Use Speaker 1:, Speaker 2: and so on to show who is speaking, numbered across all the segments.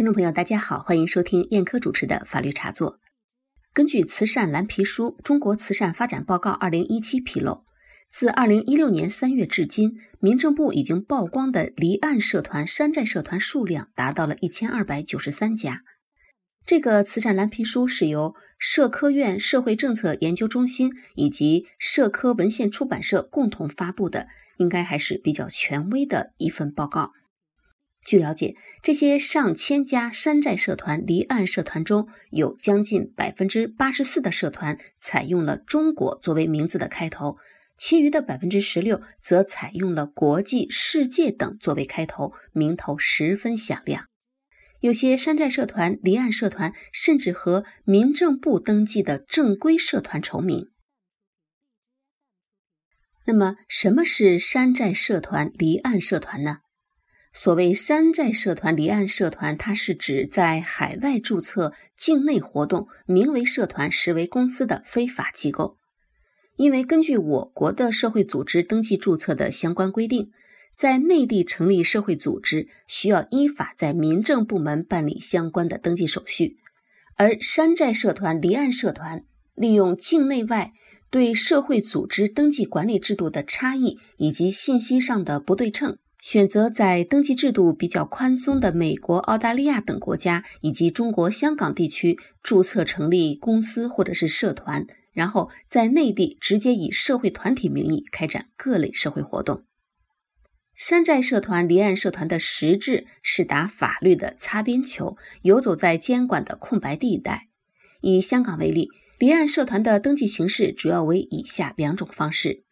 Speaker 1: 听众朋友，大家好，欢迎收听燕科主持的法律茶座。根据《慈善蓝皮书·中国慈善发展报告（二零一七）》披露，自二零一六年三月至今，民政部已经曝光的离岸社团、山寨社团数量达到了一千二百九十三家。这个慈善蓝皮书是由社科院社会政策研究中心以及社科文献出版社共同发布的，应该还是比较权威的一份报告。据了解，这些上千家山寨社团、离岸社团中有将近百分之八十四的社团采用了“中国”作为名字的开头，其余的百分之十六则采用了“国际”“世界”等作为开头，名头十分响亮。有些山寨社团、离岸社团甚至和民政部登记的正规社团重名。那么，什么是山寨社团、离岸社团呢？所谓山寨社团、离岸社团，它是指在海外注册、境内活动、名为社团、实为公司的非法机构。因为根据我国的社会组织登记注册的相关规定，在内地成立社会组织需要依法在民政部门办理相关的登记手续，而山寨社团、离岸社团利用境内外对社会组织登记管理制度的差异以及信息上的不对称。选择在登记制度比较宽松的美国、澳大利亚等国家以及中国香港地区注册成立公司或者是社团，然后在内地直接以社会团体名义开展各类社会活动。山寨社团、离岸社团的实质是打法律的擦边球，游走在监管的空白地带。以香港为例，离岸社团的登记形式主要为以下两种方式。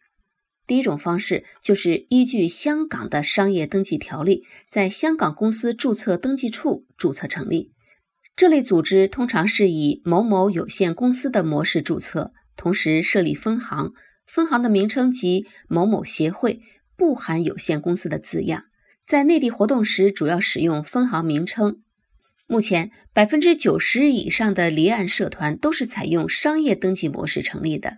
Speaker 1: 第一种方式就是依据香港的商业登记条例，在香港公司注册登记处注册成立。这类组织通常是以某某有限公司的模式注册，同时设立分行，分行的名称及某某协会，不含有限公司的字样。在内地活动时，主要使用分行名称。目前，百分之九十以上的离岸社团都是采用商业登记模式成立的。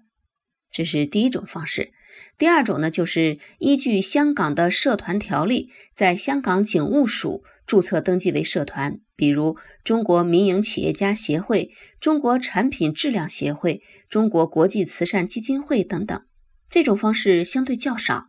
Speaker 1: 这是第一种方式。第二种呢，就是依据香港的社团条例，在香港警务署注册登记为社团，比如中国民营企业家协会、中国产品质量协会、中国国际慈善基金会等等。这种方式相对较少。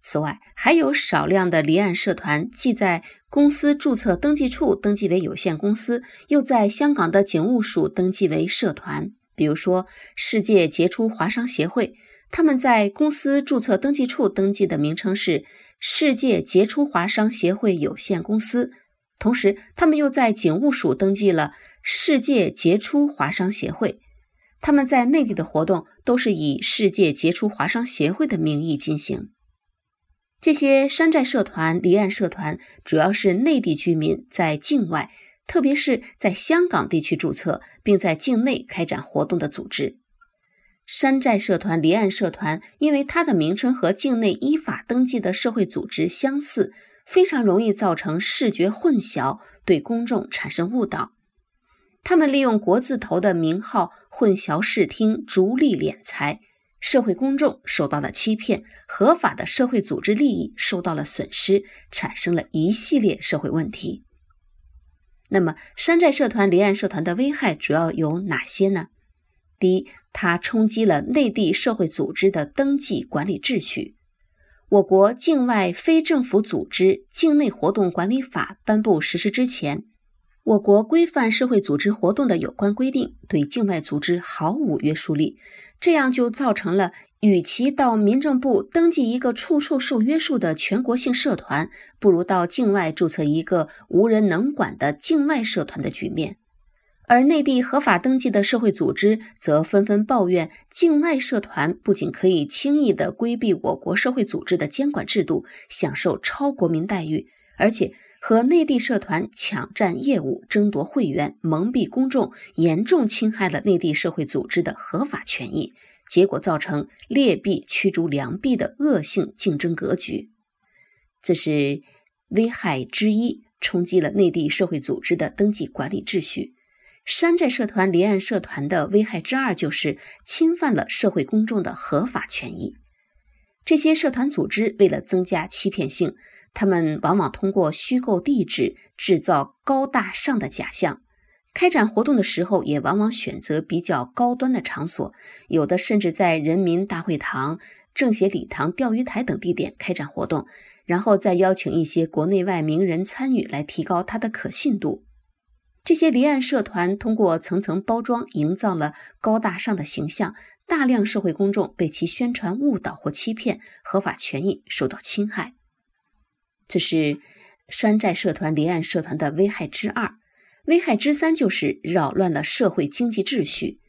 Speaker 1: 此外，还有少量的离岸社团，既在公司注册登记处登记为有限公司，又在香港的警务署登记为社团，比如说世界杰出华商协会。他们在公司注册登记处登记的名称是世界杰出华商协会有限公司，同时他们又在警务署登记了世界杰出华商协会。他们在内地的活动都是以世界杰出华商协会的名义进行。这些山寨社团、离岸社团主要是内地居民在境外，特别是在香港地区注册，并在境内开展活动的组织。山寨社团、离岸社团，因为它的名称和境内依法登记的社会组织相似，非常容易造成视觉混淆，对公众产生误导。他们利用国字头的名号混淆视听，逐利敛财，社会公众受到了欺骗，合法的社会组织利益受到了损失，产生了一系列社会问题。那么，山寨社团、离岸社团的危害主要有哪些呢？第一，它冲击了内地社会组织的登记管理秩序。我国《境外非政府组织境内活动管理法》颁布实施之前，我国规范社会组织活动的有关规定对境外组织毫无约束力，这样就造成了与其到民政部登记一个处处受约束的全国性社团，不如到境外注册一个无人能管的境外社团的局面。而内地合法登记的社会组织则纷纷抱怨，境外社团不仅可以轻易地规避我国社会组织的监管制度，享受超国民待遇，而且和内地社团抢占业务、争夺会员、蒙蔽公众，严重侵害了内地社会组织的合法权益，结果造成劣币驱逐良币的恶性竞争格局。这是危害之一，冲击了内地社会组织的登记管理秩序。山寨社团、离岸社团的危害之二就是侵犯了社会公众的合法权益。这些社团组织为了增加欺骗性，他们往往通过虚构地址制造高大上的假象。开展活动的时候，也往往选择比较高端的场所，有的甚至在人民大会堂、政协礼堂、钓鱼台等地点开展活动，然后再邀请一些国内外名人参与，来提高它的可信度。这些离岸社团通过层层包装，营造了高大上的形象，大量社会公众被其宣传误导或欺骗，合法权益受到侵害。这是山寨社团、离岸社团的危害之二。危害之三就是扰乱了社会经济秩序。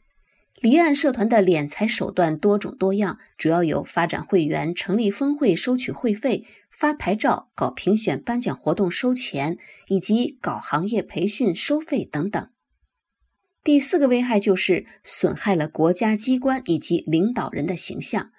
Speaker 1: 离岸社团的敛财手段多种多样，主要有发展会员、成立分会、收取会费、发牌照、搞评选颁奖活动收钱，以及搞行业培训收费等等。第四个危害就是损害了国家机关以及领导人的形象。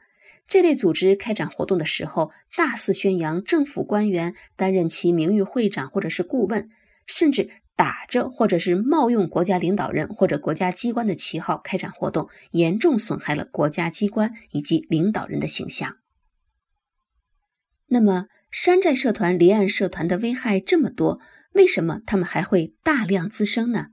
Speaker 1: 这类组织开展活动的时候，大肆宣扬政府官员担任其名誉会长或者是顾问，甚至。打着或者是冒用国家领导人或者国家机关的旗号开展活动，严重损害了国家机关以及领导人的形象。那么，山寨社团、离岸社团的危害这么多，为什么他们还会大量滋生呢？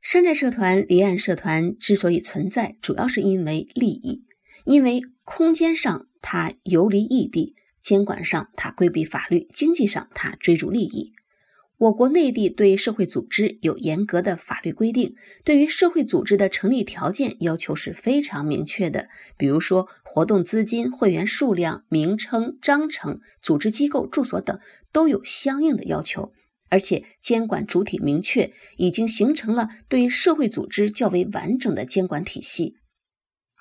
Speaker 1: 山寨社团、离岸社团之所以存在，主要是因为利益，因为空间上它游离异地，监管上它规避法律，经济上它追逐利益。我国内地对社会组织有严格的法律规定，对于社会组织的成立条件要求是非常明确的。比如说，活动资金、会员数量、名称、章程、组织机构、住所等都有相应的要求，而且监管主体明确，已经形成了对社会组织较为完整的监管体系。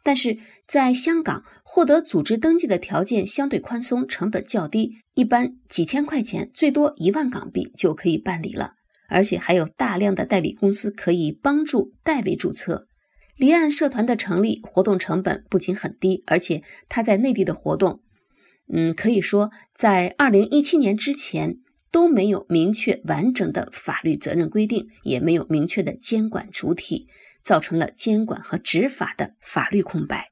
Speaker 1: 但是在香港，获得组织登记的条件相对宽松，成本较低，一般几千块钱，最多一万港币就可以办理了。而且还有大量的代理公司可以帮助代为注册。离岸社团的成立，活动成本不仅很低，而且它在内地的活动，嗯，可以说在二零一七年之前都没有明确完整的法律责任规定，也没有明确的监管主体。造成了监管和执法的法律空白。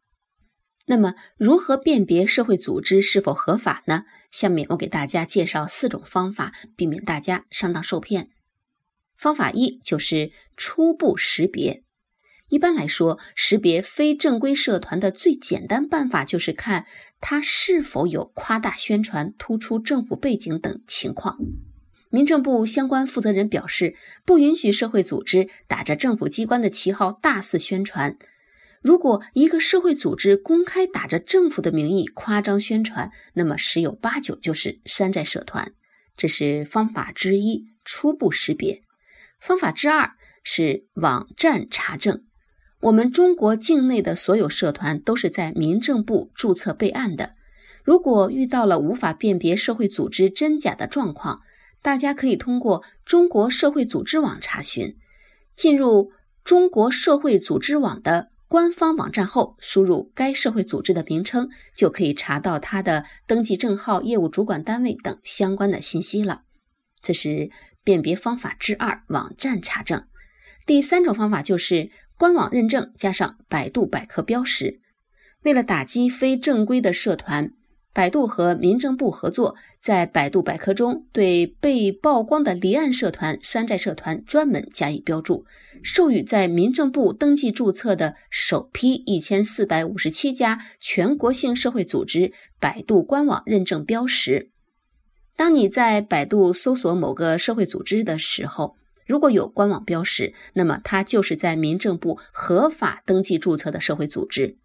Speaker 1: 那么，如何辨别社会组织是否合法呢？下面我给大家介绍四种方法，避免大家上当受骗。方法一就是初步识别。一般来说，识别非正规社团的最简单办法就是看它是否有夸大宣传、突出政府背景等情况。民政部相关负责人表示，不允许社会组织打着政府机关的旗号大肆宣传。如果一个社会组织公开打着政府的名义夸张宣传，那么十有八九就是山寨社团。这是方法之一，初步识别。方法之二是网站查证。我们中国境内的所有社团都是在民政部注册备案的。如果遇到了无法辨别社会组织真假的状况，大家可以通过中国社会组织网查询。进入中国社会组织网的官方网站后，输入该社会组织的名称，就可以查到它的登记证号、业务主管单位等相关的信息了。这是辨别方法之二：网站查证。第三种方法就是官网认证加上百度百科标识。为了打击非正规的社团。百度和民政部合作，在百度百科中对被曝光的离岸社团、山寨社团专门加以标注，授予在民政部登记注册的首批一千四百五十七家全国性社会组织百度官网认证标识。当你在百度搜索某个社会组织的时候，如果有官网标识，那么它就是在民政部合法登记注册的社会组织。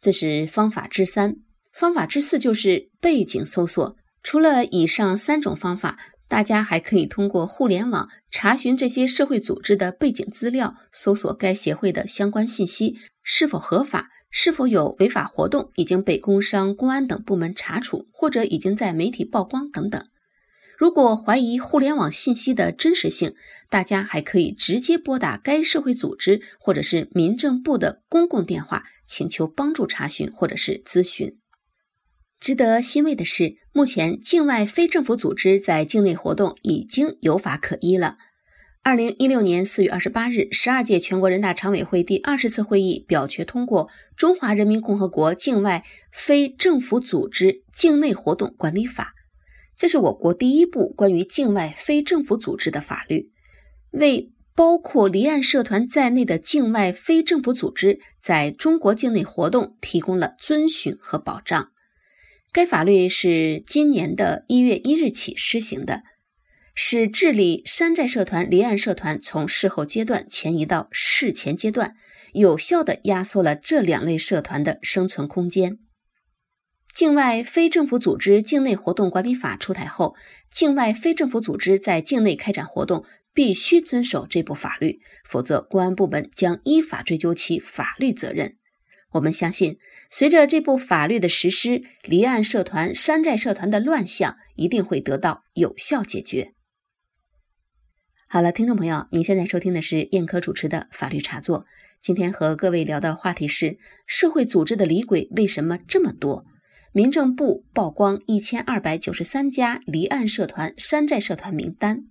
Speaker 1: 这是方法之三。方法之四就是背景搜索。除了以上三种方法，大家还可以通过互联网查询这些社会组织的背景资料，搜索该协会的相关信息是否合法，是否有违法活动已经被工商、公安等部门查处，或者已经在媒体曝光等等。如果怀疑互联网信息的真实性，大家还可以直接拨打该社会组织或者是民政部的公共电话，请求帮助查询或者是咨询。值得欣慰的是，目前境外非政府组织在境内活动已经有法可依了。二零一六年四月二十八日，十二届全国人大常委会第二十次会议表决通过《中华人民共和国境外非政府组织境内活动管理法》。这是我国第一部关于境外非政府组织的法律，为包括离岸社团在内的境外非政府组织在中国境内活动提供了遵循和保障。该法律是今年的一月一日起施行的，使治理山寨社团、离岸社团从事后阶段前移到事前阶段，有效地压缩了这两类社团的生存空间。境外非政府组织境内活动管理法出台后，境外非政府组织在境内开展活动必须遵守这部法律，否则公安部门将依法追究其法律责任。我们相信，随着这部法律的实施，离岸社团、山寨社团的乱象一定会得到有效解决。好了，听众朋友，您现在收听的是燕科主持的法律茶座。今天和各位聊的话题是：社会组织的离轨为什么这么多？民政部曝光一千二百九十三家离岸社团、山寨社团名单。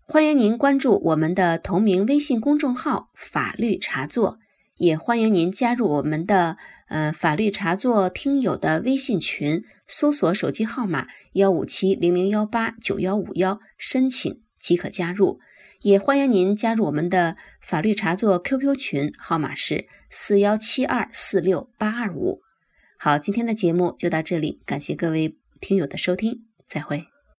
Speaker 1: 欢迎您关注我们的同名微信公众号“法律茶座”，也欢迎您加入我们的呃法律茶座听友的微信群，搜索手机号码幺五七零零幺八九幺五幺，申请即可加入。也欢迎您加入我们的法律茶座 QQ 群，号码是四幺七二四六八二五。好，今天的节目就到这里，感谢各位听友的收听，再会。